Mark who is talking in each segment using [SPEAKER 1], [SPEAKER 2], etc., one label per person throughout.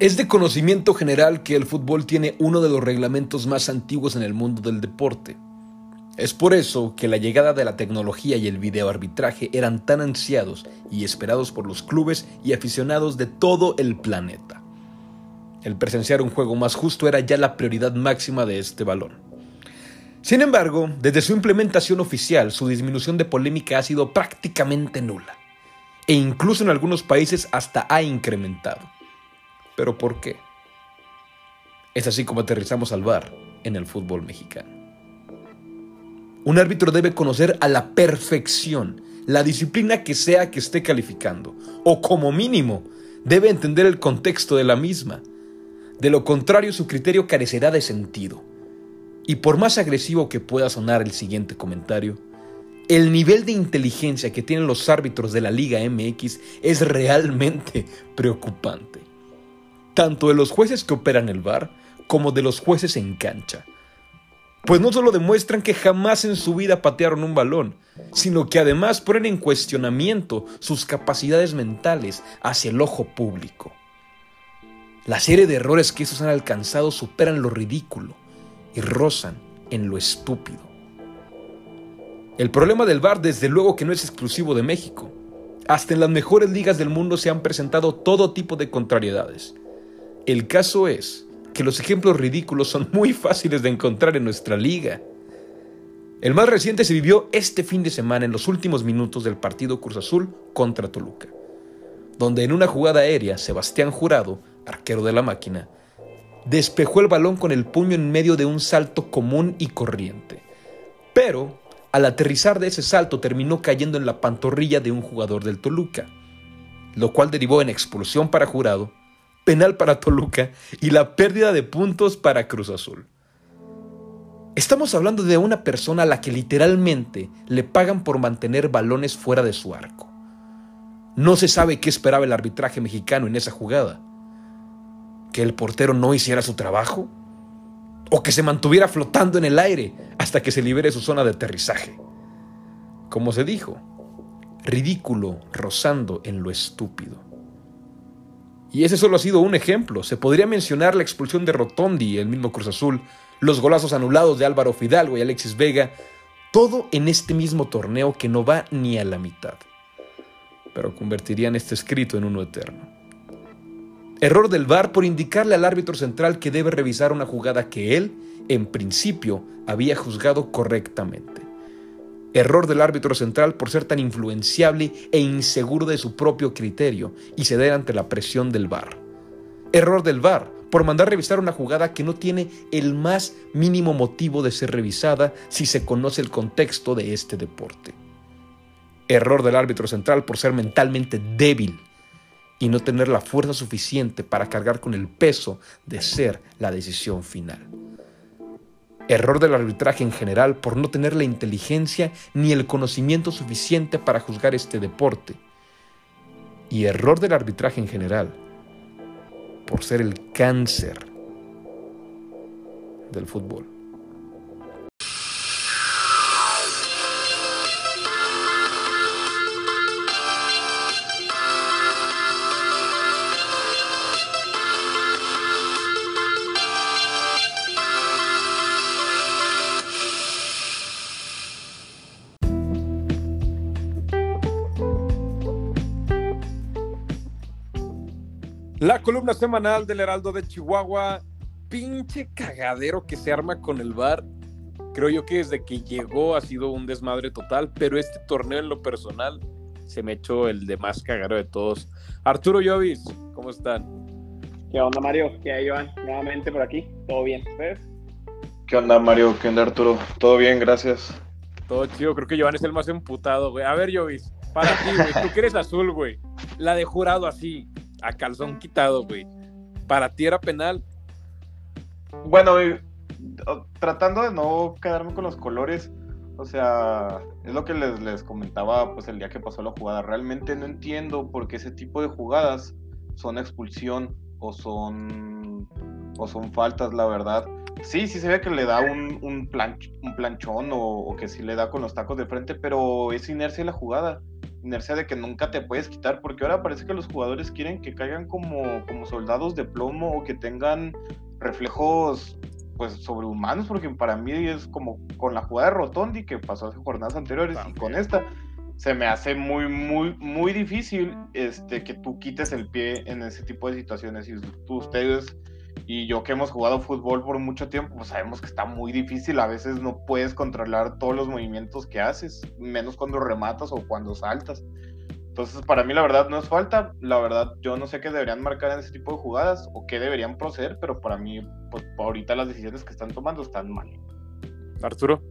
[SPEAKER 1] Es de conocimiento general que el fútbol tiene uno de los reglamentos más antiguos en el mundo del deporte. Es por eso que la llegada de la tecnología y el videoarbitraje eran tan ansiados y esperados por los clubes y aficionados de todo el planeta. El presenciar un juego más justo era ya la prioridad máxima de este balón. Sin embargo, desde su implementación oficial, su disminución de polémica ha sido prácticamente nula, e incluso en algunos países hasta ha incrementado. ¿Pero por qué? Es así como aterrizamos al bar en el fútbol mexicano. Un árbitro debe conocer a la perfección la disciplina que sea que esté calificando, o como mínimo, debe entender el contexto de la misma. De lo contrario, su criterio carecerá de sentido. Y por más agresivo que pueda sonar el siguiente comentario, el nivel de inteligencia que tienen los árbitros de la Liga MX es realmente preocupante tanto de los jueces que operan el VAR como de los jueces en cancha. Pues no solo demuestran que jamás en su vida patearon un balón, sino que además ponen en cuestionamiento sus capacidades mentales hacia el ojo público. La serie de errores que esos han alcanzado superan lo ridículo y rozan en lo estúpido. El problema del VAR desde luego que no es exclusivo de México. Hasta en las mejores ligas del mundo se han presentado todo tipo de contrariedades. El caso es que los ejemplos ridículos son muy fáciles de encontrar en nuestra liga. El más reciente se vivió este fin de semana en los últimos minutos del partido Cruz Azul contra Toluca, donde en una jugada aérea Sebastián Jurado, arquero de la máquina, despejó el balón con el puño en medio de un salto común y corriente. Pero, al aterrizar de ese salto terminó cayendo en la pantorrilla de un jugador del Toluca, lo cual derivó en expulsión para Jurado penal para Toluca y la pérdida de puntos para Cruz Azul. Estamos hablando de una persona a la que literalmente le pagan por mantener balones fuera de su arco. No se sabe qué esperaba el arbitraje mexicano en esa jugada. ¿Que el portero no hiciera su trabajo? ¿O que se mantuviera flotando en el aire hasta que se libere su zona de aterrizaje? Como se dijo, ridículo rozando en lo estúpido. Y ese solo ha sido un ejemplo. Se podría mencionar la expulsión de Rotondi, el mismo Cruz Azul, los golazos anulados de Álvaro Fidalgo y Alexis Vega, todo en este mismo torneo que no va ni a la mitad. Pero convertirían este escrito en uno eterno. Error del VAR por indicarle al árbitro central que debe revisar una jugada que él, en principio, había juzgado correctamente. Error del árbitro central por ser tan influenciable e inseguro de su propio criterio y ceder ante la presión del VAR. Error del VAR por mandar revisar una jugada que no tiene el más mínimo motivo de ser revisada si se conoce el contexto de este deporte. Error del árbitro central por ser mentalmente débil y no tener la fuerza suficiente para cargar con el peso de ser la decisión final. Error del arbitraje en general por no tener la inteligencia ni el conocimiento suficiente para juzgar este deporte. Y error del arbitraje en general por ser el cáncer del fútbol. La columna semanal del Heraldo de Chihuahua, pinche cagadero que se arma con el bar. Creo yo que desde que llegó ha sido un desmadre total, pero este torneo en lo personal se me echó el de más cagadero de todos. Arturo Llovis, ¿cómo están?
[SPEAKER 2] ¿Qué onda, Mario? ¿Qué hay, Joan? Nuevamente por aquí. ¿Todo bien? ¿Ves?
[SPEAKER 3] ¿Qué onda, Mario? ¿Qué onda, Arturo? Todo bien, gracias.
[SPEAKER 1] Todo chido. Creo que Joan es el más emputado, güey. A ver, Llovis, para ti, güey. Tú que eres azul, güey. La de jurado así a calzón quitado, güey. ¿Para ti era penal?
[SPEAKER 3] Bueno, tratando de no quedarme con los colores, o sea, es lo que les, les, comentaba pues el día que pasó la jugada. Realmente no entiendo por qué ese tipo de jugadas son expulsión o son o son faltas, la verdad. Sí, sí se ve que le da un, un, un planchón o, o, que sí le da con los tacos de frente, pero es inercia la jugada. Inercia de que nunca te puedes quitar, porque ahora parece que los jugadores quieren que caigan como, como soldados de plomo o que tengan reflejos pues sobrehumanos, porque para mí es como con la jugada de Rotondi que pasó hace jornadas anteriores y con esta se me hace muy, muy, muy difícil este, que tú quites el pie en ese tipo de situaciones. Y tú, ustedes y yo que hemos jugado fútbol por mucho tiempo, pues sabemos que está muy difícil. A veces no puedes controlar todos los movimientos que haces, menos cuando rematas o cuando saltas. Entonces, para mí la verdad no es falta. La verdad, yo no sé qué deberían marcar en ese tipo de jugadas o qué deberían proceder, pero para mí, pues ahorita las decisiones que están tomando están mal.
[SPEAKER 4] Arturo.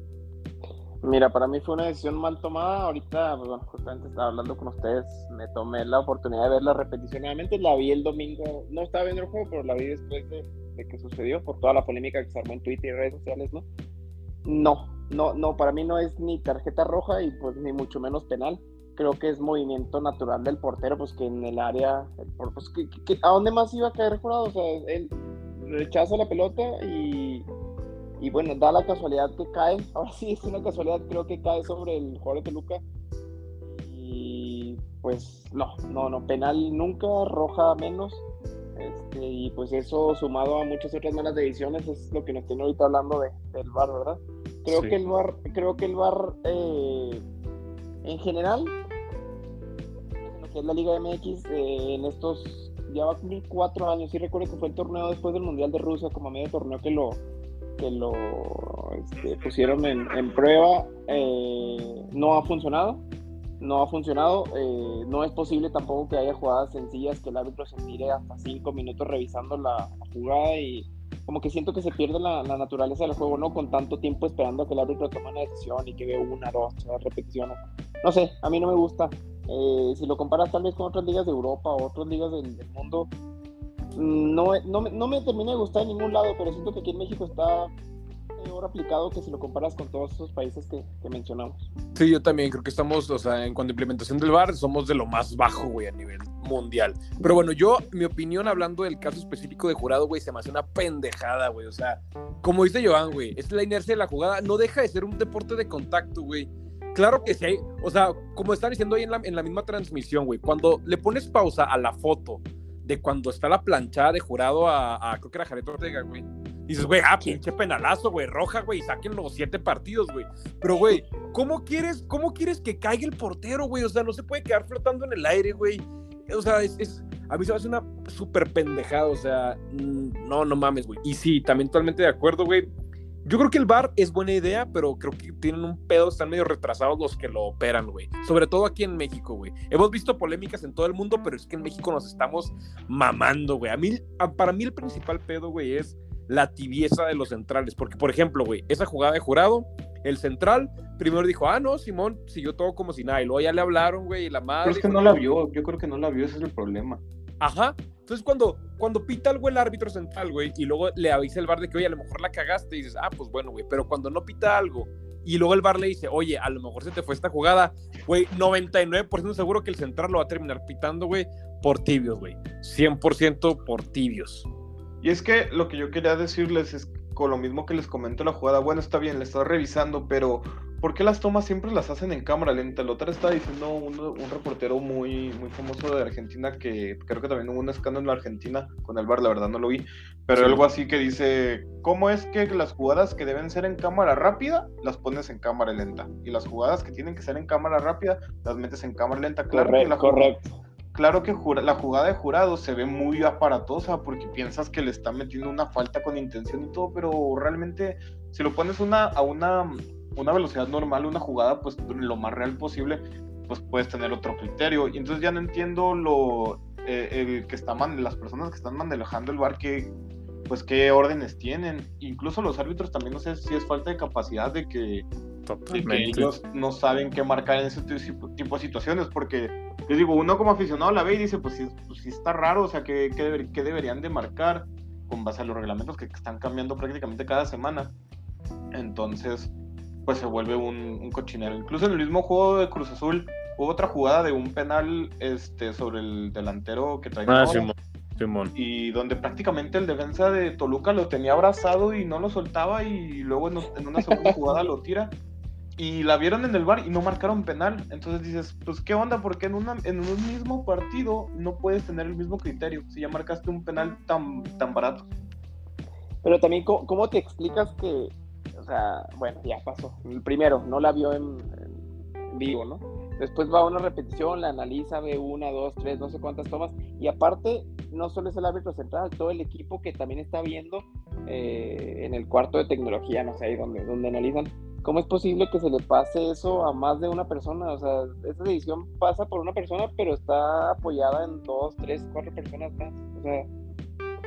[SPEAKER 2] Mira, para mí fue una decisión mal tomada. Ahorita, pues, bueno, justamente estaba hablando con ustedes, me tomé la oportunidad de ver la repetición nuevamente. La vi el domingo, no estaba viendo el juego, pero la vi después de, de que sucedió, por toda la polémica que se armó en Twitter y redes sociales, ¿no? No, no, no, para mí no es ni tarjeta roja y pues ni mucho menos penal creo que es movimiento natural del portero, pues que en el área, pues, ¿a dónde más iba a caer jurado? O sea, él rechaza la pelota y, y bueno, da la casualidad que cae, ahora sí es una casualidad, creo que cae sobre el jugador de Toluca y pues no, no, no, penal nunca, roja menos. Este, y pues eso sumado a muchas otras malas decisiones es lo que nos tiene ahorita hablando de, del VAR, ¿verdad? Creo que el VAR, creo que el VAR eh, en general es la Liga MX, eh, en estos, ya va a cumplir cuatro años, sí recuerdo que fue el torneo después del Mundial de Rusia, como medio torneo que lo, que lo este, pusieron en, prueba, eh, no ha funcionado, no ha funcionado, eh, no es posible tampoco que haya jugadas sencillas que el árbitro se tire hasta cinco minutos revisando la, jugada y como que siento que se pierde la, naturaleza del juego, ¿no? Con tanto tiempo esperando a que el árbitro tome una decisión y que vea una, dos, tres repeticiones. No sé, a mí no me gusta. Eh, si lo comparas tal vez con otras ligas de Europa o otras ligas del, mundo, mm, no, no, no, me termina de gustar en ningún lado, pero siento que aquí en México está peor aplicado que si lo comparas con todos esos países que, mencionamos.
[SPEAKER 4] Sí, yo también creo que estamos, o sea, en cuanto a implementación del VAR, somos de lo más bajo, güey, a nivel mundial. Pero bueno, yo, mi opinión hablando del caso específico de jurado, güey, se me hace una pendejada, güey. O sea, como dice Joan, güey, es la inercia de la jugada, no deja de ser un deporte de contacto, güey Claro que sí, o sea, como están diciendo ahí en la, en la misma transmisión, güey, cuando le pones pausa a la foto de cuando está la planchada de jurado a, creo que era Jared Ortega, güey. Dices, güey, ah, pinche penalazo, güey, roja, güey, saquen los siete partidos, güey. Pero, güey, ¿cómo quieres, ¿cómo quieres que caiga el portero, güey? O sea, no se puede quedar flotando en el aire, güey. O sea, es, a mí se me hace una súper pendejada, o sea, no, no mames, güey. Y sí, también totalmente de acuerdo, güey. Yo creo que el bar es buena idea, pero creo que tienen un pedo, están medio retrasados los que lo operan, güey. Sobre todo aquí en México, güey. Hemos visto polémicas en todo el mundo, pero es que en México nos estamos mamando, güey. A mí, para mí el principal pedo, güey, es la tibieza de los centrales. Porque, por ejemplo, güey, esa jugada de jurado, el central primero dijo, ah, no, Simón siguió todo como si nada. Y luego ya le hablaron, güey, y la madre.
[SPEAKER 3] Pero es que no la vio, yo creo que no la vio, ese es el problema.
[SPEAKER 4] Ajá. Entonces, cuando, cuando pita algo el árbitro central, güey, y luego le avisa el bar de que, oye, a lo mejor la cagaste, y dices, ah, pues bueno, güey, pero cuando no pita algo, y luego el bar le dice, oye, a lo mejor se te fue esta jugada, güey, 99% seguro que el central lo va a terminar pitando, güey, por tibios, güey. 100% por tibios.
[SPEAKER 3] Y es que lo que yo quería decirles es con lo mismo que les comento la jugada, bueno, está bien, le estoy revisando, pero ¿por qué las tomas siempre las hacen en cámara lenta? El otro está diciendo un, un, reportero muy, muy famoso de Argentina que creo que también hubo un escándalo en la Argentina con el bar, la verdad no lo vi, pero algo así que dice, ¿cómo es que las jugadas que deben ser en cámara rápida las pones en cámara lenta? Y las jugadas que tienen que ser en cámara rápida las metes en cámara lenta. Claro
[SPEAKER 2] correcto,
[SPEAKER 3] la
[SPEAKER 2] correcto
[SPEAKER 3] claro que la jugada de jurado se ve muy aparatosa porque piensas que le está metiendo una falta con intención y todo, pero realmente si lo pones una, a una, una velocidad normal, una jugada, pues lo más real posible, pues puedes tener otro criterio. Y entonces ya no entiendo lo eh, el que está las personas que están manejando el bar que pues qué órdenes tienen. Incluso los árbitros también no sé si es falta de capacidad de que, ellos no saben qué marcar en ese tipo de situaciones, porque yo digo, uno como aficionado la ve y dice, pues sí, pues está raro, o sea, ¿qué, qué, deberían de marcar con base a los reglamentos que están cambiando prácticamente cada semana? Entonces, pues se vuelve un, cochinero. Incluso en el mismo juego de Cruz Azul hubo otra jugada de un penal este, sobre el delantero que trae.
[SPEAKER 4] Ah,
[SPEAKER 3] y donde prácticamente el defensa de Toluca lo tenía abrazado y no lo soltaba y luego en, una segunda jugada lo tira. y la vieron en el bar y no marcaron penal. Entonces dices, pues qué onda, porque en, una, en un mismo partido no puedes tener el mismo criterio si ya marcaste un penal tan, tan barato.
[SPEAKER 2] Pero también, ¿cómo, te explicas que, sea, bueno, ya pasó. El primero, no la vio en, vivo, ¿no? Después va a una repetición, la analiza, ve una, dos, tres, no sé cuántas tomas. Y aparte, no solo es el árbitro central, todo el equipo que también está viendo eh, en el cuarto de tecnología, no sé, ahí donde, donde analizan. ¿Cómo es posible que se le pase eso a más de una persona? O sea, esa decisión pasa por una persona, pero está apoyada en dos, tres, cuatro personas más. O sea,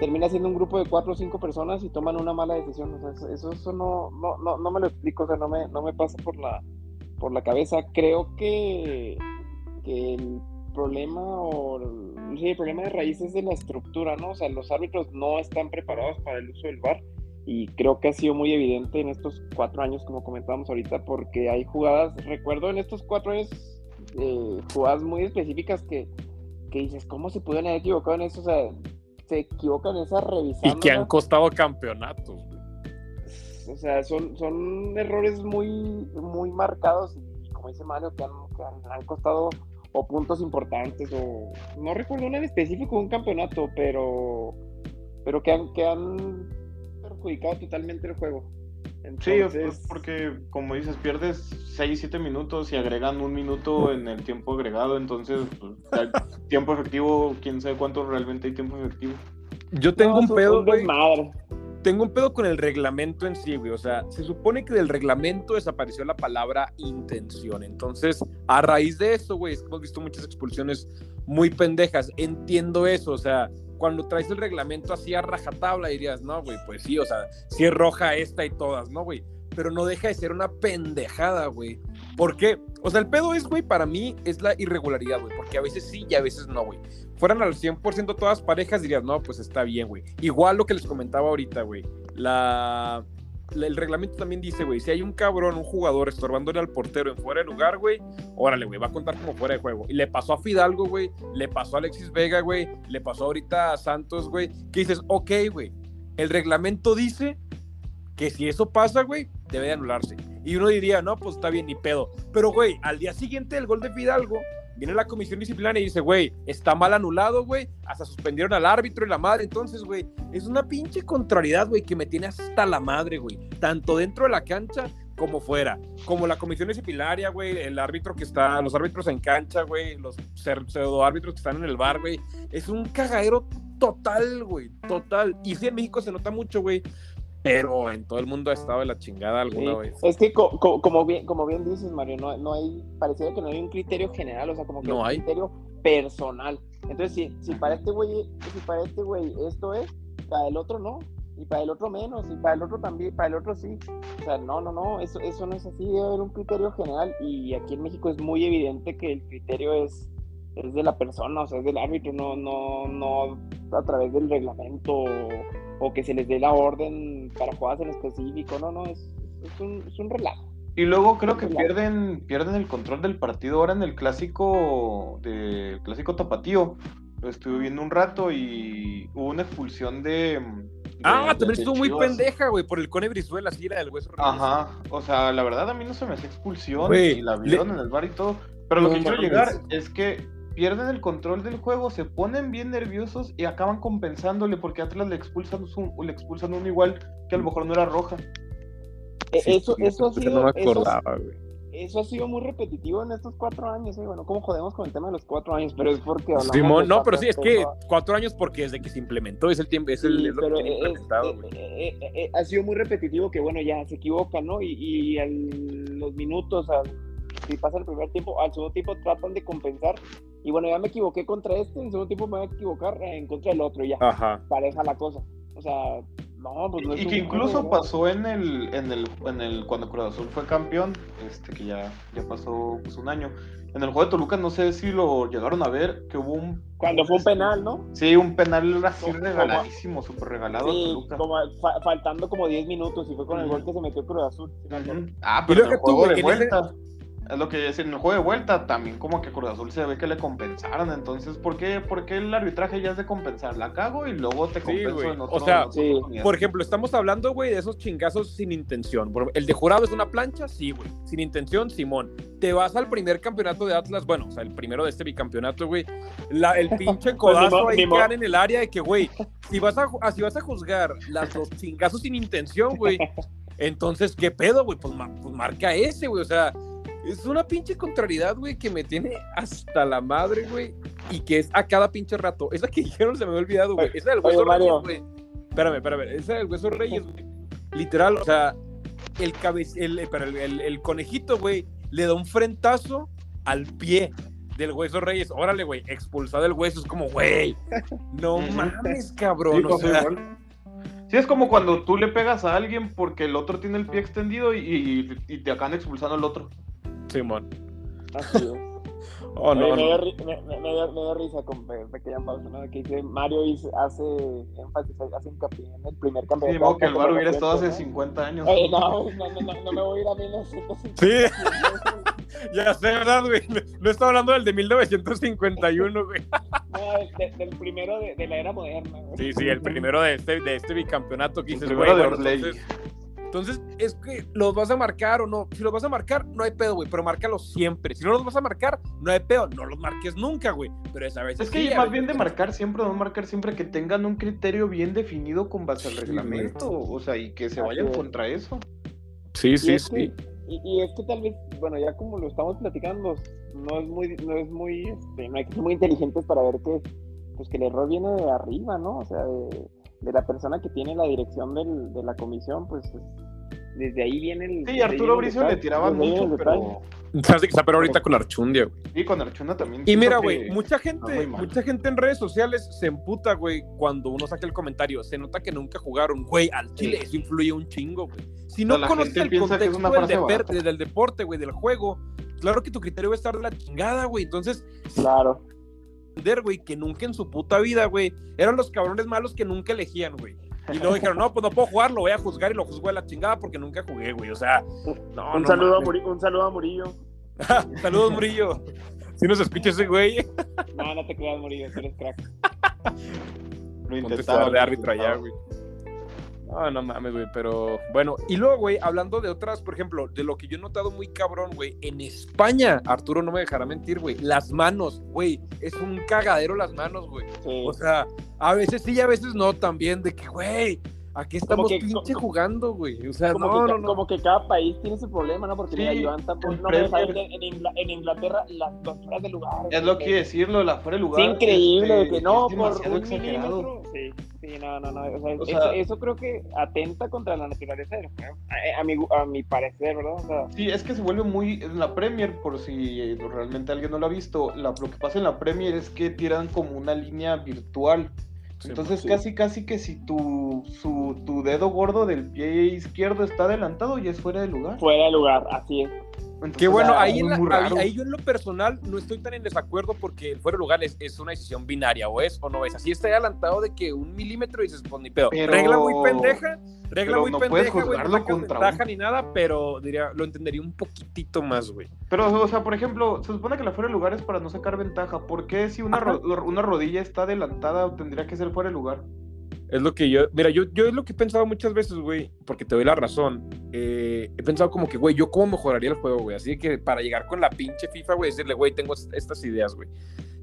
[SPEAKER 2] termina siendo un grupo de cuatro o cinco personas y toman una mala decisión. O sea, eso, no, no, no, no me lo explico, o sea, no me, no me pasa por la, por la cabeza. Creo que, que el problema o el problema de raíz es de la estructura, ¿no? O sea, los árbitros no están preparados para el uso del VAR y creo que ha sido muy evidente en estos cuatro años, como comentábamos ahorita, porque hay jugadas, recuerdo en estos cuatro años, eh, jugadas muy específicas que, que dices, ¿cómo se pueden haber equivocado en eso? O sea, se equivocan en esa revisión.
[SPEAKER 4] Y que han costado campeonatos.
[SPEAKER 2] O sea, son, son errores muy, muy marcados y como dice Mario, que han, han, costado o puntos importantes o no recuerdo en específico un campeonato, pero pero que han, que han perjudicado totalmente el juego.
[SPEAKER 3] Sí, porque como dices, pierdes 6, 7 minutos y agregan un minuto en el tiempo agregado, entonces pues, tiempo efectivo, quién sabe cuánto realmente hay tiempo efectivo.
[SPEAKER 4] Yo tengo un pedo, güey. Tengo un pedo con el reglamento en sí, güey. O sea, se supone que del reglamento desapareció la palabra intención. Entonces, a raíz de eso, güey, hemos visto muchas expulsiones muy pendejas. Entiendo eso, o sea, cuando traes el reglamento así a rajatabla dirías, no, güey, pues sí, o sea, si es roja esta y todas, ¿no, güey? Pero no deja de ser una pendejada, güey. ¿Por qué? O sea, el pedo es, güey, para mí es la irregularidad, güey, porque a veces sí y a veces no, güey. Fueran al 100% todas parejas, dirías, no, pues está bien, güey. Igual lo que les comentaba ahorita, güey. La el reglamento también dice, güey, si hay un cabrón, un jugador estorbándole al portero en fuera de lugar, güey, órale, güey, va a contar como fuera de juego. Y le pasó a Fidalgo, güey, le pasó a Alexis Vega, güey, le pasó ahorita a Santos, güey, que dices, ok, güey, el reglamento dice que si eso pasa, güey, debe de anularse. Y uno diría, no, pues está bien, ni pedo. Pero, güey, al día siguiente del gol de Fidalgo, viene la comisión disciplinaria y dice, güey, está mal anulado, güey, hasta suspendieron al árbitro y la madre. Entonces, güey, es una pinche contrariedad, güey, que me tiene hasta la madre, güey, tanto dentro de la cancha como fuera, como la comisión disciplinaria, güey, el árbitro que está, los árbitros en cancha, güey, los pseudo árbitros que están en el bar, güey, es un cagadero total, güey, total. Y sí, en México se nota mucho, güey, pero en todo el mundo ha estado de la chingada alguna vez.
[SPEAKER 2] Es que como, bien, como bien dices, Mario, no, no hay, pareciera que no hay un criterio general, o sea, como que no hay un criterio personal. Entonces, si, si para este güey, si para este güey esto es, para el otro no, y para el otro menos, y para el otro también, para el otro sí. O sea, no, no, no, eso, eso no es así, debe haber un criterio general, y aquí en México es muy evidente que el criterio es, es de la persona, o sea, es del árbitro, no, no, no a través del reglamento o que se les dé la orden para jugadas en específico, no, no, es, es, un, es un relajo.
[SPEAKER 3] Y luego creo que pierden, pierden el control del partido ahora en el clásico de clásico tapatío. Lo estuve viendo un rato y hubo una expulsión de.
[SPEAKER 4] ah, también estuvo muy pendeja, güey, por el Cone Brizuela, así era del hueso.
[SPEAKER 3] Ajá, o sea, la verdad a mí no se me hacía expulsión y la vieron en el bar y todo. Pero lo que quiero llegar es que pierden el control del juego, se ponen bien nerviosos y acaban compensándole porque Atlas le expulsan, un, le expulsan uno igual que a lo mejor no era roja.
[SPEAKER 2] E, eso, eso, ha sido, eso, ha sido muy repetitivo en estos cuatro años. ¿eh? Bueno, ¿cómo jodemos con el tema de los cuatro años? Pero es porque
[SPEAKER 4] hablamos no, pero sí, es que cuatro años porque desde que se implementó es el tiempo, es el, pero
[SPEAKER 2] eh, eh, ha sido muy repetitivo que, bueno, ya se equivoca, ¿no? Y, y a los minutos, al si pasa el primer tiempo, al segundo tiempo tratan de compensar. Y bueno, ya me equivoqué contra este, en el segundo tiempo me voy a equivocar en contra del otro, y ya. Pareja la cosa. O sea, no, pues no
[SPEAKER 3] Y que incluso pasó en el, en el, en el, cuando Cruz Azul fue campeón, este que ya, ya pasó pues, un año. En el juego de Toluca, no sé si lo llegaron a ver, que hubo un.
[SPEAKER 2] Cuando fue un penal, ¿no?
[SPEAKER 3] Sí, un penal así regaladísimo, súper regalado.
[SPEAKER 2] Sí, como, faltando como 10 minutos, y fue con el gol que se metió Cruz Azul.
[SPEAKER 3] Ah, pero el juego de vuelta Es lo que decir, en el juego de vuelta también como que Cruz Azul se ve que le compensaron. Entonces, ¿por qué, por qué el arbitraje ya es de compensar? La cago y luego te compenso en otro
[SPEAKER 4] O sea,
[SPEAKER 2] sí.
[SPEAKER 4] Por ejemplo, estamos hablando, güey, de esos chingazos sin intención. El de jurado es una plancha, sí, güey. Sin intención, Simón. Te vas al primer campeonato de Atlas, bueno, o sea, el primero de este bicampeonato, güey. La- el pinche codazo
[SPEAKER 2] mo-
[SPEAKER 4] ahí quedan en el área de que, güey, si vas a, ah, si vas a juzgar las, los chingazos sin intención, güey, entonces, ¿qué pedo, güey? Pues, ma- pues marca ese, güey. O sea, es una pinche contrariedad, güey, que me tiene hasta la madre, güey. Y que es a cada pinche rato. Esa que dijeron se me había olvidado, güey. Esa del
[SPEAKER 2] Oye,
[SPEAKER 4] hueso
[SPEAKER 2] Mario.
[SPEAKER 4] Reyes, güey. Espérame, espérame. Esa del hueso Reyes, güey. Literal, o sea, el, cabe... el, espera, el, el- el conejito, güey, le da un frentazo al pie del hueso Reyes. Órale, güey, expulsado el hueso. Es como, güey, no mames,
[SPEAKER 3] Sí,
[SPEAKER 4] cabrón. o
[SPEAKER 3] pasó
[SPEAKER 4] sea,
[SPEAKER 3] igual. Sí, es como cuando tú le pegas a alguien porque el otro tiene el pie extendido y, y- y te acaban expulsando al otro.
[SPEAKER 4] Simón.
[SPEAKER 2] Así es.
[SPEAKER 4] Oh, no,
[SPEAKER 2] Oye, me,
[SPEAKER 4] no.
[SPEAKER 2] dio, me, me- me dio- me dio risa con pe- pequeña pausa, ¿no? Que dice Mario hizo- hace énfasis, hace hincapié en el primer
[SPEAKER 3] Sí,
[SPEAKER 2] campeonato.
[SPEAKER 3] modo que el bar hubiera estado hace
[SPEAKER 2] ¿no?
[SPEAKER 3] 50 años.
[SPEAKER 2] Oye, no, no, no, no, no me voy a ir a 1950.
[SPEAKER 4] Sí. Ya sé, ¿verdad, güey? No, estaba hablando del de 1951, güey.
[SPEAKER 2] No, de- del primero de, de la era moderna. güey.
[SPEAKER 4] Sí, sí, el primero de este, de este bicampeonato que
[SPEAKER 3] El
[SPEAKER 4] dices,
[SPEAKER 3] primero
[SPEAKER 4] güey.
[SPEAKER 3] de
[SPEAKER 4] bueno, entonces, entonces, es que los vas a marcar o no. Si los vas a marcar, no hay pedo, güey, pero márcalos siempre. Si no los vas a marcar, no hay pedo. No los marques nunca, güey. Pero esa vez
[SPEAKER 3] Es que más bien de marcar siempre, no marcar siempre que tengan un criterio bien definido con base al
[SPEAKER 4] Sí,
[SPEAKER 3] reglamento. O sea, y que se vayan
[SPEAKER 2] es.
[SPEAKER 3] contra eso.
[SPEAKER 4] Sí,
[SPEAKER 2] Y
[SPEAKER 4] sí,
[SPEAKER 2] es
[SPEAKER 4] sí.
[SPEAKER 2] que- y, y es que tal vez, bueno, ya como lo estamos platicando, no es muy, no es muy, este, no hay que ser muy inteligentes para ver que, pues que el error viene de arriba, ¿no? O sea, de, de la persona que tiene la dirección del, de la comisión, pues es- desde ahí viene el.
[SPEAKER 3] Sí, Arturo Bricio le tiraban mucho, pero.
[SPEAKER 2] detalle.
[SPEAKER 4] Sabes de que está pero ahorita con Archundia, güey.
[SPEAKER 3] Y con Archuna también.
[SPEAKER 4] Y mira, güey, mucha gente, mucha gente en redes sociales se emputa, güey, cuando uno saca el comentario. Se nota que nunca jugaron, güey, al Chile. Eso influye un chingo, güey. Si no
[SPEAKER 3] O sea, la
[SPEAKER 4] conoces el contexto del, del deporte, güey, del juego, claro que tu criterio va a estar de la chingada, güey. Entonces,
[SPEAKER 2] Claro.
[SPEAKER 4] Entender, güey, que nunca en su puta vida, güey, eran los cabrones malos que nunca elegían, güey. Y luego dijeron, no, pues no puedo jugar, lo voy a juzgar y lo juzgo de la chingada porque nunca jugué, güey. O sea, no,
[SPEAKER 2] un,
[SPEAKER 4] no
[SPEAKER 2] saludo a
[SPEAKER 4] mames.
[SPEAKER 2] Muri- un saludo a Murillo.
[SPEAKER 4] Saludos, Murillo. Si nos escucha ese güey,
[SPEAKER 2] No, no te creas, Murillo, tú eres crack.
[SPEAKER 3] Lo intentaba.
[SPEAKER 4] de árbitro allá, güey. No, no mames, güey, pero bueno. Y luego, güey, hablando de otras, por ejemplo, de lo que yo he notado muy cabrón, güey, en España, Arturo no me dejará mentir, güey, las manos, güey, es un cagadero las manos, güey.
[SPEAKER 2] Sí.
[SPEAKER 4] O sea, a veces sí y a veces no también, de que, güey, aquí estamos
[SPEAKER 2] que-
[SPEAKER 4] pinche jugando, güey. O sea,
[SPEAKER 2] como,
[SPEAKER 4] no,
[SPEAKER 2] que,
[SPEAKER 4] no, no.
[SPEAKER 2] como que cada país tiene su problema, ¿no? Porque
[SPEAKER 3] Sí,
[SPEAKER 2] mira, Iván tampoco- no que en, Ingla- en Inglaterra las fueras de lugar.
[SPEAKER 3] Es lo que decirlo, la fuera de
[SPEAKER 2] Es
[SPEAKER 3] lugar.
[SPEAKER 2] increíble de
[SPEAKER 3] este,
[SPEAKER 2] que no,
[SPEAKER 3] es
[SPEAKER 2] por un
[SPEAKER 3] exagerado.
[SPEAKER 2] milímetro. Sí, sí, no, no, no. O sea,
[SPEAKER 3] O
[SPEAKER 2] eso,
[SPEAKER 3] sea-
[SPEAKER 2] eso creo que atenta contra la naturaleza del juego. A, a mi, a mi parecer, ¿verdad? O sea,
[SPEAKER 3] Sí, es que se vuelve muy. En la Premier, por si realmente alguien no lo ha visto, la- lo que pasa en la Premier es que tiran como una línea virtual. Entonces,
[SPEAKER 2] sí.
[SPEAKER 3] casi, casi que si tu, su, tu dedo gordo del pie izquierdo está adelantado, ya es fuera de lugar.
[SPEAKER 2] fuera de lugar, así es.
[SPEAKER 3] Entonces,
[SPEAKER 4] Que bueno,
[SPEAKER 3] ah,
[SPEAKER 4] ahí, en la- ahí, yo en lo personal no estoy tan en desacuerdo porque el fuera de lugar es, es una decisión binaria, o es o no es. Así está adelantado de que un milímetro y dices, pues ni pedo.
[SPEAKER 3] Pero-
[SPEAKER 4] regla muy pendeja, regla
[SPEAKER 3] pero
[SPEAKER 4] muy
[SPEAKER 3] no puedes
[SPEAKER 4] pendeja, güey. No
[SPEAKER 3] juzgarlo
[SPEAKER 4] sacas
[SPEAKER 3] contra
[SPEAKER 4] ventaja
[SPEAKER 3] un-
[SPEAKER 4] ni nada, pero diría, lo entendería un poquitito más, güey.
[SPEAKER 3] Pero, o sea, por ejemplo, se supone que la fuera de lugar es para no sacar ventaja. ¿Por qué si una, ro- una rodilla está adelantada tendría que ser fuera de lugar?
[SPEAKER 4] Es lo que yo, mira, yo, yo es lo que he pensado muchas veces, güey, porque te doy la razón. Eh, he pensado como que, güey, yo cómo mejoraría el juego, güey. Así que para llegar con la pinche FIFA, güey, decirle, güey, tengo est- estas ideas, güey.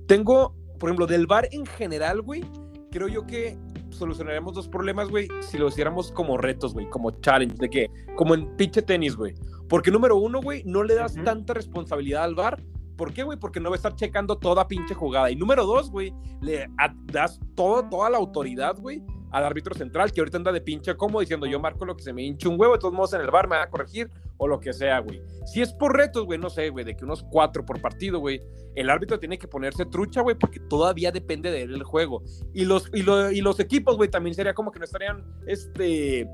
[SPEAKER 4] Tengo, por ejemplo, del bar en general, güey, creo yo que solucionaríamos dos problemas, güey, si lo hiciéramos como retos, güey, como challenge, de que, como en pinche tenis, güey. Porque número uno, güey, no le das
[SPEAKER 3] Ujú.
[SPEAKER 4] tanta responsabilidad al bar. ¿Por qué, güey? Porque no va a estar checando toda pinche jugada. Y número dos, güey, le das todo, toda la autoridad, güey, al árbitro central, que ahorita anda de pinche como diciendo yo marco lo que se me hinche un huevo, de todos modos en el bar me va a corregir o lo que sea, güey. Si es por retos, güey, no sé, güey, de que unos cuatro por partido, güey, el árbitro tiene que ponerse trucha, güey, porque todavía depende de él el juego. Y los, y lo- y los equipos, güey, también sería como que no estarían, este,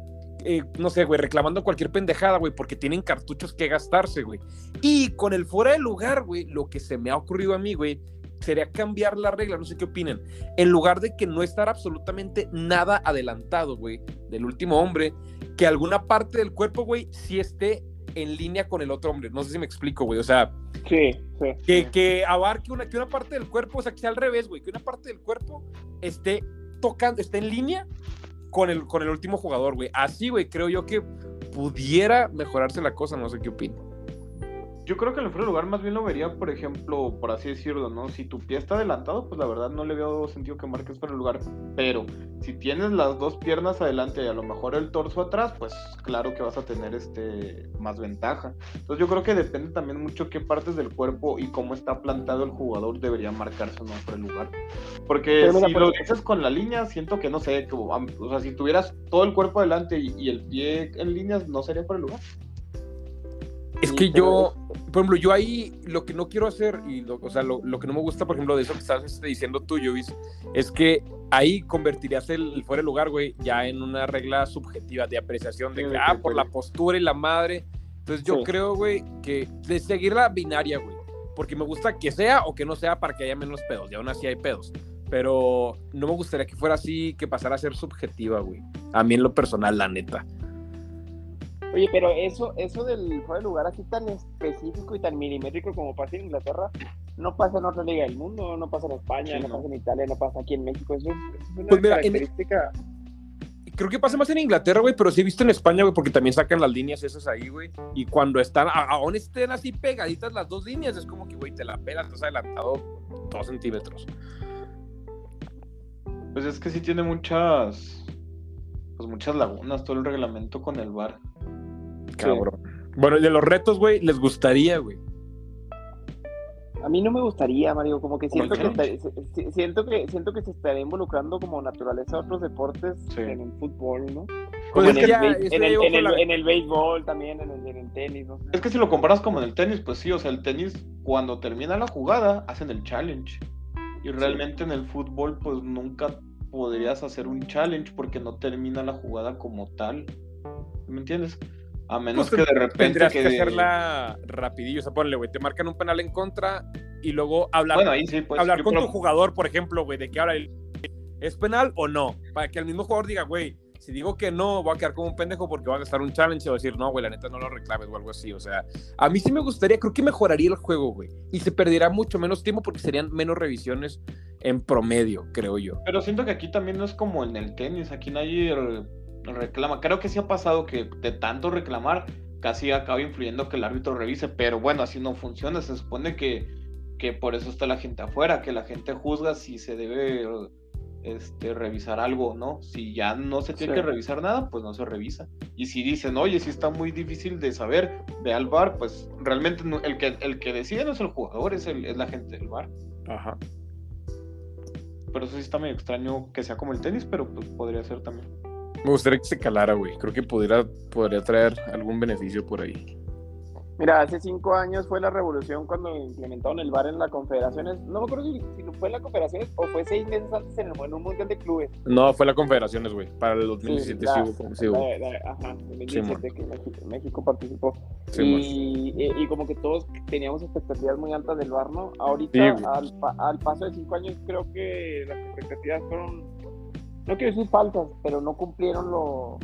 [SPEAKER 4] eh, no sé, güey, reclamando cualquier pendejada, güey, porque tienen cartuchos que gastarse, güey. Y con el fuera de lugar, güey, lo que se me ha ocurrido a mí, güey, sería cambiar la regla, no sé qué opinen. En lugar de que no estar absolutamente nada adelantado, güey, del último hombre, que alguna parte del cuerpo, güey, sí esté en línea con el otro hombre. No sé si me explico, güey. O sea,
[SPEAKER 2] Sí, sí.
[SPEAKER 4] que, que abarque una, que una parte del cuerpo, o sea, que sea al revés, güey. Que una parte del cuerpo esté tocando, esté en línea con el, con el último jugador, güey. Así, güey, creo yo que pudiera mejorarse la cosa. No sé qué opino.
[SPEAKER 3] Yo creo que en el fuera de lugar más bien lo vería, por ejemplo, por así decirlo, ¿no? Si tu pie está adelantado, pues la verdad no le veo sentido que marques fuera de lugar. Pero si tienes las dos piernas adelante y a lo mejor el torso atrás, pues claro que vas a tener este más ventaja. Entonces yo creo que depende también mucho qué partes del cuerpo y cómo está plantado el jugador debería marcarse o no fuera de lugar. Porque
[SPEAKER 2] Pero
[SPEAKER 3] si lo dices con la línea, siento que no sé, que, o sea, si tuvieras todo el cuerpo adelante y, y el pie en líneas, no sería fuera de lugar.
[SPEAKER 4] Es que yo, por ejemplo, yo ahí lo que no quiero hacer, y lo, o sea, lo, lo que no me gusta, por ejemplo, de eso que estás este, diciendo tú, Jovis, es que ahí convertirías el, el fuera de lugar, güey, ya en una regla subjetiva de apreciación de
[SPEAKER 3] Sí,
[SPEAKER 4] ah, por la postura y la madre. Entonces yo
[SPEAKER 2] Sí.
[SPEAKER 4] creo, güey, que de seguir la binaria, güey, porque me gusta que sea o que no sea para que haya menos pedos, y aún así hay pedos. Pero no me gustaría que fuera así, que pasara a ser subjetiva, güey. A mí en lo personal, la neta.
[SPEAKER 2] Oye, pero eso, eso del fuera de lugar así tan específico y tan milimétrico como pasa en Inglaterra, no pasa en otra liga del mundo, no pasa en España,
[SPEAKER 3] Sí,
[SPEAKER 2] no,
[SPEAKER 3] no.
[SPEAKER 2] pasa en Italia, no pasa aquí en México. Eso es, eso es una
[SPEAKER 4] Pues mira, en-
[SPEAKER 2] característica.
[SPEAKER 4] Creo que pasa más en Inglaterra, güey, pero sí he visto en España, güey, porque también sacan las líneas esas ahí, güey. Y cuando están, aún estén así pegaditas las dos líneas, es como que, güey, te la pelas, estás adelantado dos centímetros.
[SPEAKER 3] Pues es que sí tiene muchas, pues muchas lagunas todo el reglamento con el VAR.
[SPEAKER 4] Cabrón. Bueno, y de los retos, güey, les gustaría, güey.
[SPEAKER 2] A mí no me gustaría, Mario, como que
[SPEAKER 3] ¿Como
[SPEAKER 2] siento que, siento que siento que se estaría involucrando como naturaleza a otros deportes
[SPEAKER 3] Sí.
[SPEAKER 2] en el fútbol, ¿no?
[SPEAKER 4] Pues
[SPEAKER 2] en,
[SPEAKER 4] que
[SPEAKER 2] el,
[SPEAKER 4] ya,
[SPEAKER 2] en, el, en, el,
[SPEAKER 4] la-
[SPEAKER 2] en el béisbol también, en el, en el tenis, no.
[SPEAKER 3] Es que si lo comparas como en el tenis, pues sí, o sea, el tenis, cuando termina la jugada, hacen el challenge. Y realmente en el fútbol, pues nunca podrías hacer un challenge porque no termina la jugada como tal. ¿Me entiendes? A menos
[SPEAKER 4] Pues
[SPEAKER 3] que de repente
[SPEAKER 4] Tendrías que hacerla rapidillo. O sea, ponle, güey, te marcan un penal en contra y luego hablar,
[SPEAKER 3] Bueno, ahí sí, pues.
[SPEAKER 4] hablar con
[SPEAKER 3] creo-
[SPEAKER 4] tu jugador, por ejemplo, güey, de que ahora es penal o no. Para que el mismo jugador diga, güey, si digo que no, voy a quedar como un pendejo porque va a gastar un challenge o decir, no, güey, la neta no lo reclames o algo así. O sea, a mí sí me gustaría, creo que mejoraría el juego, güey. Y se perderá mucho menos tiempo porque serían menos revisiones en promedio, creo yo.
[SPEAKER 3] Pero siento que aquí también no es como en el tenis, aquí nadie reclama. Creo que sí ha pasado que de tanto reclamar casi acaba influyendo que el árbitro revise, pero bueno, así no funciona. Se supone que, que por eso está la gente afuera, que la gente juzga si se debe este, revisar algo o no. Si ya no se tiene
[SPEAKER 2] Sí.
[SPEAKER 3] que revisar nada, pues no se revisa. Y si dicen, oye, si está muy difícil de saber, ve al bar, pues realmente no- el que, el que decide no es el jugador, es, el, es la gente del bar.
[SPEAKER 4] Ajá.
[SPEAKER 3] Pero eso sí está medio extraño que sea como el tenis, pero pues podría ser también.
[SPEAKER 4] Me gustaría que se calara, güey. Creo que pudiera, podría traer algún beneficio por ahí.
[SPEAKER 2] Mira, hace cinco años fue la revolución cuando implementaron el VAR en las confederaciones. No me acuerdo si, si fue en las confederaciones o fue seis meses antes en, el, en un mundial de clubes.
[SPEAKER 4] No, fue la Confederaciones, güey. Para el 2017 sí,
[SPEAKER 2] la-
[SPEAKER 4] hubo. Sí,
[SPEAKER 2] la- la- ajá, en 2017 que México, México participó.
[SPEAKER 4] Sí,
[SPEAKER 2] y, y- y como que todos teníamos expectativas muy altas del VAR, ¿no? Ahorita,
[SPEAKER 4] Sí,
[SPEAKER 2] al, al paso de cinco años, creo que las expectativas fueron, no quiero decir falsas, pero no cumplieron lo,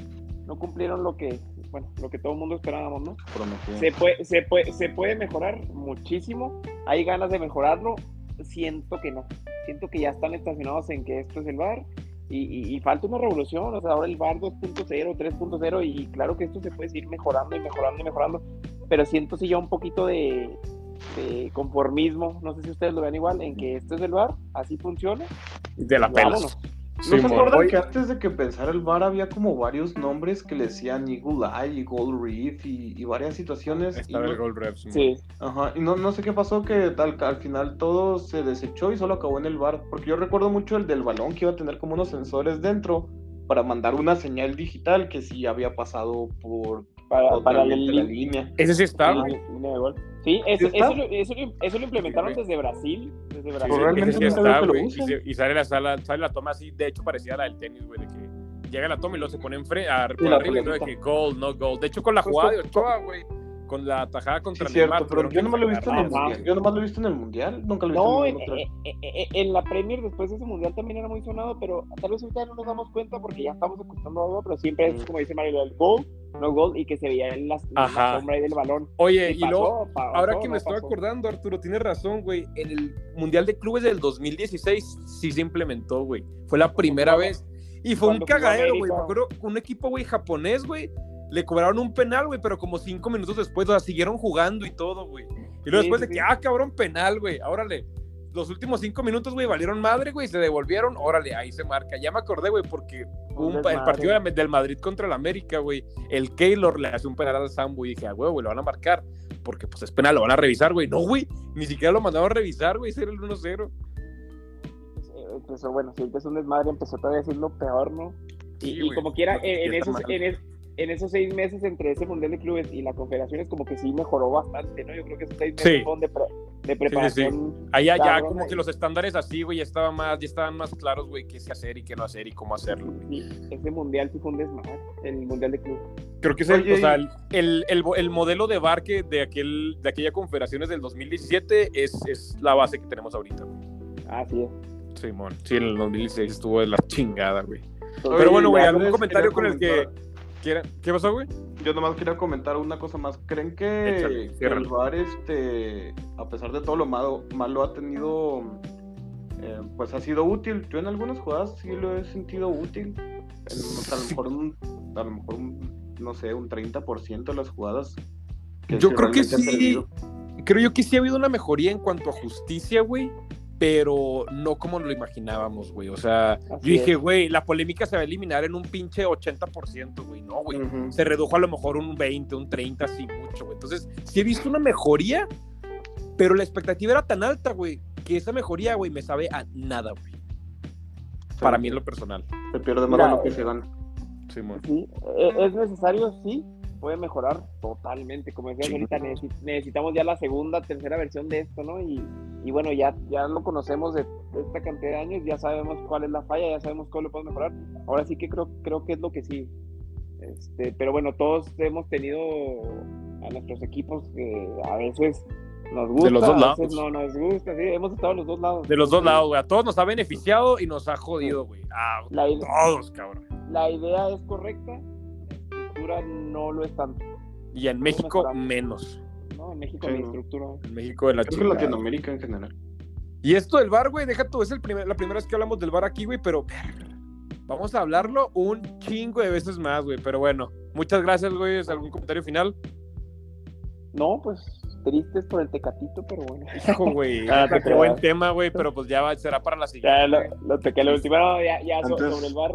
[SPEAKER 2] no cumplieron lo que, bueno, lo que todo el mundo esperábamos, ¿no?
[SPEAKER 3] Prometido.
[SPEAKER 2] Se puede, se puede, se puede mejorar muchísimo. Hay ganas de mejorarlo. Siento que no. Siento que ya están estacionados en que esto es el bar. Y, y- y falta una revolución. O sea, ahora el bar 2.0, 3.0. Y claro que esto se puede seguir mejorando y mejorando y mejorando. Pero siento sí ya un poquito de, de conformismo. No sé si ustedes lo ven igual. En que esto es el bar. Así funciona.
[SPEAKER 4] De la pelas.
[SPEAKER 3] ¿No se acuerdan que antes de que empezara el bar había como varios nombres que le decían Eagle Eye y Gold Reef y, y varias situaciones? Y
[SPEAKER 4] Estaba
[SPEAKER 3] no,
[SPEAKER 4] el Gold Rep. sí,
[SPEAKER 2] Sí.
[SPEAKER 3] ajá, y no, no sé qué pasó que tal, al final todo se desechó y solo acabó en el bar. Porque yo recuerdo mucho el del balón que iba a tener como unos sensores dentro para mandar una señal digital que sí había pasado por
[SPEAKER 2] Para, para la
[SPEAKER 3] línea.
[SPEAKER 4] Ese sí está,
[SPEAKER 2] Sí, Sí, eso,
[SPEAKER 3] ¿Sí está?
[SPEAKER 2] eso, lo- eso, lo- eso lo implementaron
[SPEAKER 4] Sí,
[SPEAKER 2] desde Brasil. Desde Brasil.
[SPEAKER 3] Realmente
[SPEAKER 4] sí
[SPEAKER 3] sabía
[SPEAKER 4] está,
[SPEAKER 3] que lo
[SPEAKER 4] güey. Y, se- y sale la sala, sale la toma así, de hecho parecía la del tenis, güey, de que llega la toma y luego se pone en frente, por arriba y de que gold, no gold. De hecho, con la
[SPEAKER 2] Pues,
[SPEAKER 4] jugada de Ochoa, güey, con la tajada
[SPEAKER 3] Sí,
[SPEAKER 4] contra
[SPEAKER 3] cierto,
[SPEAKER 4] Neymar,
[SPEAKER 3] pero
[SPEAKER 4] tuvieron
[SPEAKER 3] yo
[SPEAKER 4] que
[SPEAKER 3] no me lo he visto en el mundial. Yo nomás lo he visto en el mundial, nunca lo he visto
[SPEAKER 2] No,
[SPEAKER 3] en
[SPEAKER 2] en,
[SPEAKER 3] ningún otro.
[SPEAKER 2] en- en- en la Premier después de ese mundial también era muy sonado, pero tal vez ahorita no nos damos cuenta porque ya estamos acostumbrados a algo, pero siempre es
[SPEAKER 3] Mm.
[SPEAKER 2] como dice Mario, el gol no gol y que se veía en, las, en la
[SPEAKER 4] Ajá.
[SPEAKER 2] sombra ahí del balón.
[SPEAKER 4] Oye,
[SPEAKER 2] Y
[SPEAKER 4] y
[SPEAKER 2] pasó,
[SPEAKER 4] luego,
[SPEAKER 2] pasó,
[SPEAKER 4] ahora que
[SPEAKER 2] no
[SPEAKER 4] me estoy
[SPEAKER 2] pasó.
[SPEAKER 4] acordando, Arturo, tienes razón, güey. En el Mundial de Clubes del 2016 sí se implementó, güey. Fue la primera vez. Y fue un
[SPEAKER 2] ¿Cuándo jugó
[SPEAKER 4] cagadero, güey. Me acuerdo, un equipo, güey, japonés, güey. Le cobraron un penal, güey, pero como cinco minutos después, o sea, siguieron jugando y todo, güey. Y luego
[SPEAKER 2] Sí,
[SPEAKER 4] después
[SPEAKER 2] sí,
[SPEAKER 4] de que, ah, cabrón, penal, güey. Órale. Los últimos cinco minutos, güey, valieron madre, güey, se devolvieron. Órale, ahí se marca. Ya me acordé, güey, porque
[SPEAKER 2] Un
[SPEAKER 4] el partido de- del Madrid contra el América, güey. El Keylor le hace un penal al Sambo y dije, ah, güey, güey, lo van a marcar. Porque pues es penal, lo van a revisar, güey. No, güey, ni siquiera lo mandaron a revisar, güey. Ese era el 1-0.
[SPEAKER 2] Pues, eh, Empezó, bueno, si empezó un desmadre, empezó todavía a decir lo peor, ¿no? Y,
[SPEAKER 4] Sí,
[SPEAKER 2] y
[SPEAKER 4] güey.
[SPEAKER 2] como quiera,
[SPEAKER 3] No,
[SPEAKER 2] en, en esos, en, en esos seis meses entre ese Mundial de Clubes y la Confederaciones, como que sí mejoró bastante, ¿no? Yo creo que esos seis meses
[SPEAKER 4] Sí.
[SPEAKER 2] fueron de, pre- de preparación.
[SPEAKER 4] Allá ya como que los estándares así, güey, ya estaban más, ya estaban más claros, güey, qué se hacer y qué no hacer y cómo hacerlo. güey.
[SPEAKER 2] Sí, ese Mundial sí fue un desmadre, el Mundial de Clubes.
[SPEAKER 4] Creo que es el,
[SPEAKER 3] Oye,
[SPEAKER 4] o sea, el, el, el- el modelo de bar que de, aquel, de aquella confederaciones del 2017 es, es la base que tenemos ahorita, güey.
[SPEAKER 2] Así es.
[SPEAKER 4] Simón. Sí, en el 2016 estuvo de la chingada, güey. Pero bueno, güey, algún comentario con el que quieran. ¿Qué pasó, güey?
[SPEAKER 3] Yo nomás quería comentar una cosa más. ¿Creen que,
[SPEAKER 4] Échale,
[SPEAKER 3] el VAR, este, a pesar de todo lo malo, malo ha tenido, eh, pues ha sido útil? Yo en algunas jugadas sí lo he sentido útil. En, a lo mejor, un, a lo mejor un, no sé, un 30% de las jugadas.
[SPEAKER 4] Yo creo que sí. Creo yo que sí ha habido una mejoría en cuanto a justicia, güey. Pero no como lo imaginábamos, güey. O sea,
[SPEAKER 2] Así
[SPEAKER 4] yo dije,
[SPEAKER 2] es.
[SPEAKER 4] güey, la polémica se va a eliminar en un pinche 80%, güey. No, güey.
[SPEAKER 3] Ujú.
[SPEAKER 4] Se redujo a lo mejor un 20, un 30, así mucho, güey. Entonces, sí he visto una mejoría, pero la expectativa era tan alta, güey, que esa mejoría, güey, me sabe a nada, güey. Para mí en lo personal.
[SPEAKER 3] Se pierde más de lo que se gana.
[SPEAKER 4] Simón.
[SPEAKER 2] Sí, eh, es necesario, sí, puede mejorar totalmente. Como decías
[SPEAKER 4] Sí.
[SPEAKER 2] ahorita, necesi- necesitamos ya la segunda, tercera versión de esto, ¿no? Y, y bueno, ya, ya lo conocemos de, de esta cantidad de años, ya sabemos cuál es la falla, ya sabemos cómo lo podemos mejorar. Ahora sí que creo, creo que es lo que sí. Este, pero bueno, todos hemos tenido a nuestros equipos que a veces nos gusta,
[SPEAKER 4] los dos
[SPEAKER 2] a veces
[SPEAKER 4] lados.
[SPEAKER 2] no nos gusta, sí, hemos estado en los dos lados.
[SPEAKER 4] De los dos lados, güey. A todos nos ha beneficiado y nos ha jodido, güey. A
[SPEAKER 2] La,
[SPEAKER 4] todos, cabrón.
[SPEAKER 2] la idea es correcta, no lo es tanto.
[SPEAKER 4] Y en México,
[SPEAKER 2] mejorar.
[SPEAKER 4] menos.
[SPEAKER 2] No, en México
[SPEAKER 3] Sí,
[SPEAKER 2] la
[SPEAKER 3] no.
[SPEAKER 2] estructura.
[SPEAKER 4] En México de la
[SPEAKER 3] Creo que
[SPEAKER 4] chingada.
[SPEAKER 3] Latinoamérica en general.
[SPEAKER 4] Y esto del bar, güey, deja tú, es el primer, la primera vez que hablamos del bar aquí, güey, pero vamos a hablarlo un chingo de veces más, güey. Pero bueno, muchas gracias, güey. ¿Algún comentario final?
[SPEAKER 2] No, pues tristes por el tecatito, pero bueno.
[SPEAKER 4] Hijo, güey.
[SPEAKER 2] Ah, te
[SPEAKER 4] qué buen tema, güey, pero pues ya va- será para la
[SPEAKER 2] Ya
[SPEAKER 4] siguiente.
[SPEAKER 2] lo,
[SPEAKER 4] güey.
[SPEAKER 2] lo toqué lo último. No, ya, ya sobre el bar.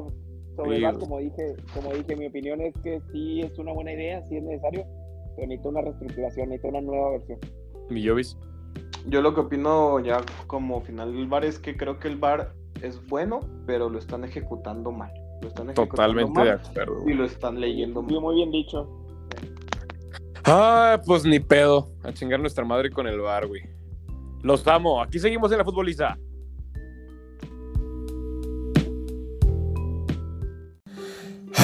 [SPEAKER 2] Sobre bar, como dije, como dije, mi opinión es que sí es una buena idea, sí es necesario, pero necesita una reestructuración, necesita una nueva versión.
[SPEAKER 4] Mi Jovis.
[SPEAKER 3] Yo lo que opino ya como final del VAR es que creo que el VAR es bueno, pero lo están ejecutando mal. Lo están ejecutando
[SPEAKER 4] Totalmente de
[SPEAKER 3] mal
[SPEAKER 4] acuerdo.
[SPEAKER 3] y lo están leyendo
[SPEAKER 2] Muy,
[SPEAKER 3] mal.
[SPEAKER 2] muy bien dicho.
[SPEAKER 4] Ah, pues ni pedo. A chingar nuestra madre con el bar, güey. Los amo. Aquí seguimos en la futboliza.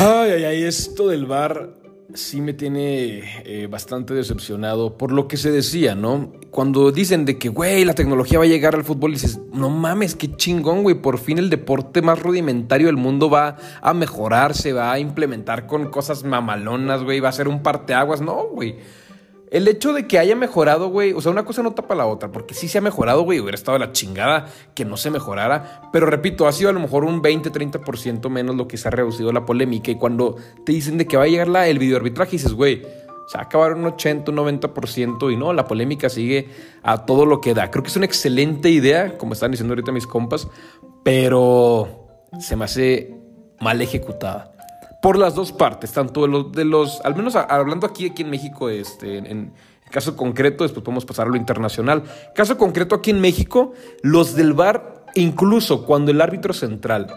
[SPEAKER 1] Ay, ay, ay, esto del bar sí me tiene eh, bastante decepcionado por lo que se decía, ¿no? Cuando dicen de que, güey, la tecnología va a llegar al fútbol, dices, no mames, qué chingón, güey, por fin el deporte más rudimentario del mundo va a mejorar, se va a implementar con cosas mamalonas, güey, va a ser un parteaguas, no, güey. El hecho de que haya mejorado, güey, o sea, una cosa no tapa la otra, porque sí se ha mejorado, güey, hubiera estado la chingada que no se mejorara, pero repito, ha sido a lo mejor un 20-30% menos lo que se ha reducido la polémica y cuando te dicen de que va a llegar la, el videoarbitraje, dices, güey, se va a acabar un 80, un 90% y no, la polémica sigue a todo lo que da. Creo que es una excelente idea, como están diciendo ahorita mis compas, pero se me hace mal ejecutada por las dos partes, tanto de los, de los al menos hablando aquí, aquí en México, este, en, caso concreto, después podemos pasar a lo internacional. Caso concreto aquí en México, los del VAR, incluso cuando el árbitro central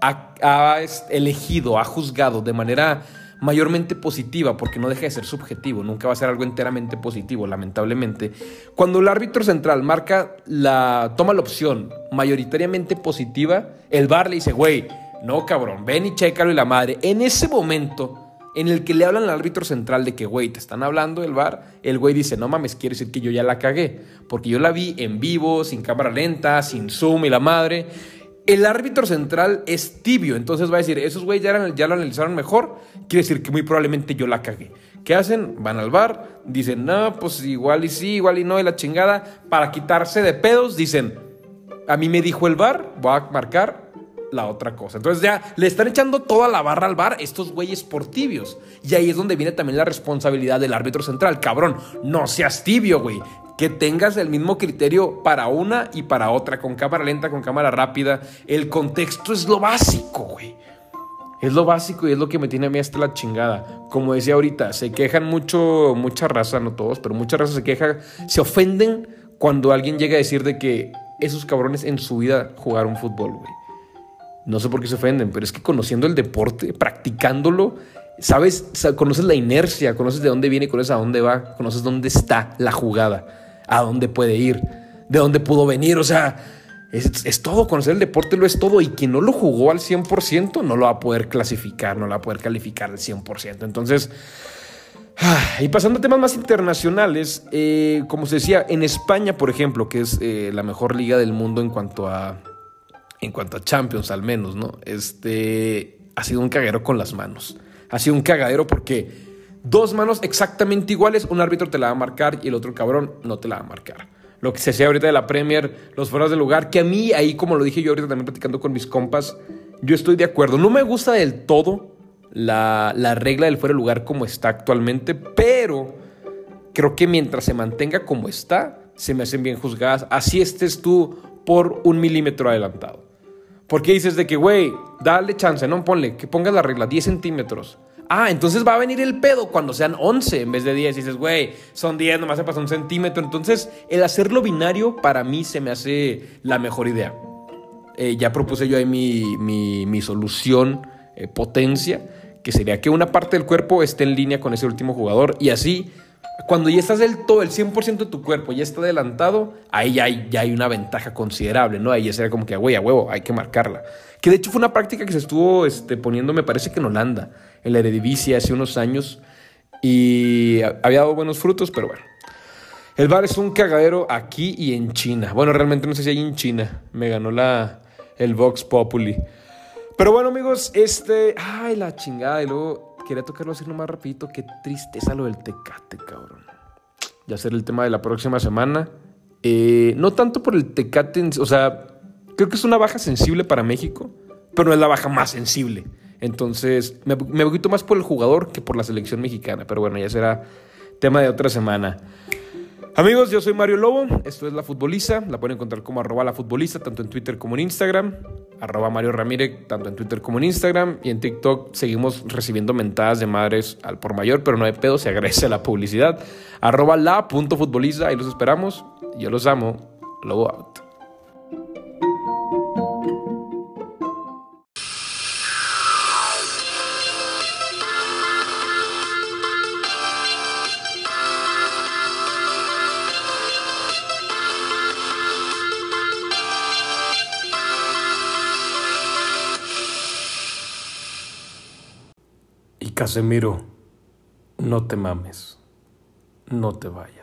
[SPEAKER 1] ha, ha, elegido, ha juzgado de manera mayormente positiva, porque no deja de ser subjetivo, nunca va a ser algo enteramente positivo, lamentablemente. Cuando el árbitro central marca la, toma la opción mayoritariamente positiva, el VAR le dice, güey, no cabrón, ven y chécalo y la madre. En ese momento en el que le hablan al árbitro central de que, güey, te están hablando del VAR, el güey dice, no mames, quiere decir que yo ya la cagué, porque yo la vi en vivo, sin cámara lenta, sin zoom y la madre. el árbitro central es tibio, entonces va a decir, esos güeyes ya, ya, lo analizaron mejor, quiere decir que muy probablemente yo la cagué. ¿Qué hacen? Van al bar, dicen, no, pues igual y sí, igual y no, y la chingada. Para quitarse de pedos, dicen, a mí me dijo el bar, voy a marcar la otra cosa. Entonces ya le están echando toda la barra al bar estos güeyes por tibios. Y ahí es donde viene también la responsabilidad del árbitro central. Cabrón, no seas tibio, güey. Que tengas el mismo criterio para una y para otra, con cámara lenta, con cámara rápida. El contexto es lo básico, güey. Es lo básico y es lo que me tiene a mí hasta la chingada. Como decía ahorita, se quejan mucho, mucha raza, no todos, pero mucha raza se queja, se ofenden cuando alguien llega a decir de que esos cabrones en su vida jugaron fútbol, güey. No sé por qué se ofenden, pero es que conociendo el deporte, practicándolo, sabes, conoces la inercia, conoces de dónde viene, conoces a dónde va, conoces dónde está la jugada, a dónde puede ir, de dónde pudo venir, o sea, es, todo, conocer el deporte lo es todo y quien no lo jugó al 100% no lo va a poder clasificar, no lo va a poder calificar al 100%. Entonces, y pasando a temas más internacionales, eh, como se decía, en España, por ejemplo, que es eh, la mejor liga del mundo en cuanto a en cuanto a Champions al menos, ¿no? Este ha sido un cagadero con las manos. Ha sido un cagadero porque dos manos exactamente iguales, un árbitro te la va a marcar y el otro cabrón no te la va a marcar. Lo que se hacía ahorita de la Premier, los fueras de lugar, que a mí ahí, como lo dije yo ahorita también platicando con mis compas, yo estoy de acuerdo. No me gusta del todo la, la regla del fuera de lugar como está actualmente, pero creo que mientras se mantenga como está, se me hacen bien juzgadas. Así estés tú por un milímetro adelantado. Porque dices de que, güey, dale chance, no ponle, que pongas la regla, 10 centímetros. Ah, entonces va a venir el pedo cuando sean 11 en vez de 10. Y dices, güey, son 10, nomás se pasa un centímetro. Entonces, el hacerlo binario para mí se me hace la mejor idea. Eh, ya propuse yo ahí mi, mi, solución eh, potencia, que sería que una parte del cuerpo esté en línea con ese último jugador y así cuando ya estás del todo, el 100% de tu cuerpo ya está adelantado, ahí ya hay, ya hay una ventaja considerable, ¿no? Ahí ya sería como que, güey, a huevo, hay que marcarla. Que de hecho fue una práctica que se estuvo este, poniendo, me parece que en Holanda, en la Eredivisie hace unos años, y había dado buenos frutos, pero bueno. El bar es un cagadero aquí y en China. Bueno, realmente no sé si hay en China. Me ganó la, el Vox Populi. Pero bueno, amigos, este. Ay, la chingada. Y luego quería tocarlo así nomás rapidito. Qué tristeza lo del Tecate, cabrón. Ya será el tema de la próxima semana. Eh, no tanto por el Tecate, o sea, creo que es una baja sensible para México, pero no es la baja más sensible. Entonces, me, me más por el jugador que por la selección mexicana. Pero bueno, ya será tema de otra semana. Amigos, yo soy Mario Lobo, esto es La Futboliza, la pueden encontrar como arroba la futbolista, tanto en Twitter como en Instagram, arroba Mario Ramírez, tanto en Twitter como en Instagram, y en TikTok seguimos recibiendo mentadas de madres al por mayor, pero no hay pedo, se agradece la publicidad, arroba la punto futboliza, ahí los esperamos, yo los amo, Lobo out. Casemiro, no te mames, no te vayas.